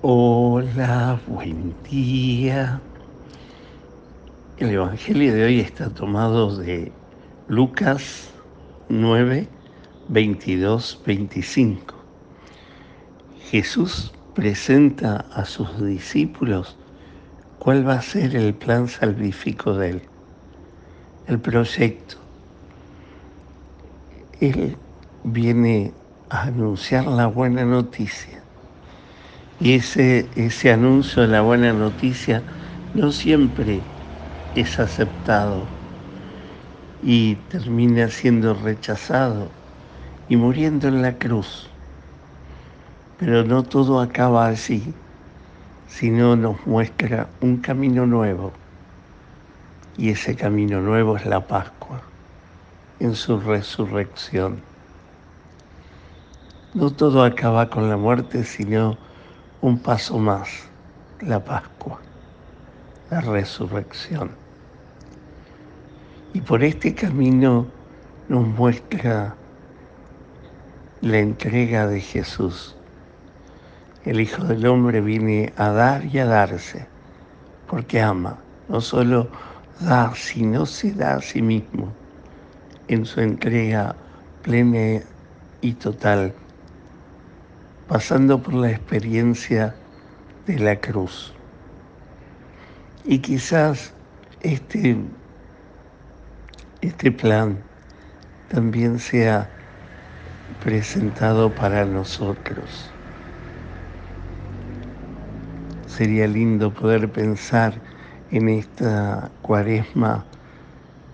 Hola, buen día. El Evangelio de hoy está tomado de Lucas 9, 22, 25. Jesús presenta a sus discípulos cuál va a ser el plan salvífico de él, el proyecto. Él viene a anunciar la buena noticia y ese, ese anuncio de la buena noticia no siempre es aceptado y termina siendo rechazado y muriendo en la cruz. Pero no todo acaba así, sino nos muestra un camino nuevo. Y ese camino nuevo es la Pascua, en su resurrección. No todo acaba con la muerte, sino un paso más, la Pascua, la resurrección. Y por este camino nos muestra la entrega de Jesús. El Hijo del Hombre viene a dar y a darse, porque ama. No solo da, sino se da a sí mismo en su entrega plena y total pasando por la experiencia de la cruz. Y quizás este, este plan también sea presentado para nosotros. Sería lindo poder pensar en esta cuaresma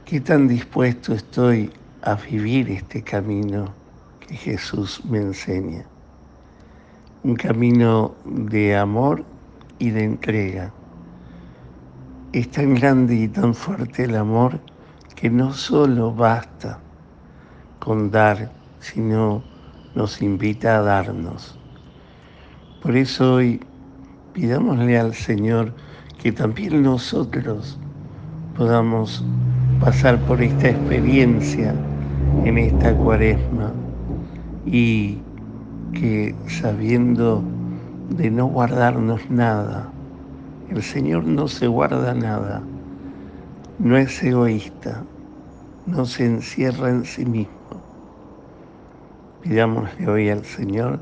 qué tan dispuesto estoy a vivir este camino que Jesús me enseña un camino de amor y de entrega. Es tan grande y tan fuerte el amor que no solo basta con dar, sino nos invita a darnos. Por eso hoy pidámosle al Señor que también nosotros podamos pasar por esta experiencia en esta cuaresma y que sabiendo de no guardarnos nada, el Señor no se guarda nada, no es egoísta, no se encierra en sí mismo. Pidámosle hoy al Señor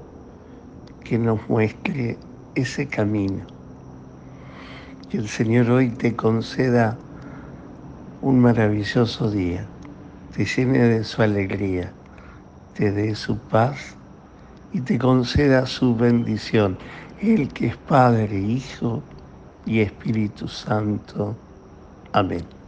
que nos muestre ese camino. Que el Señor hoy te conceda un maravilloso día, te llene de su alegría, te dé su paz y te conceda su bendición, el que es Padre, Hijo y Espíritu Santo. Amén.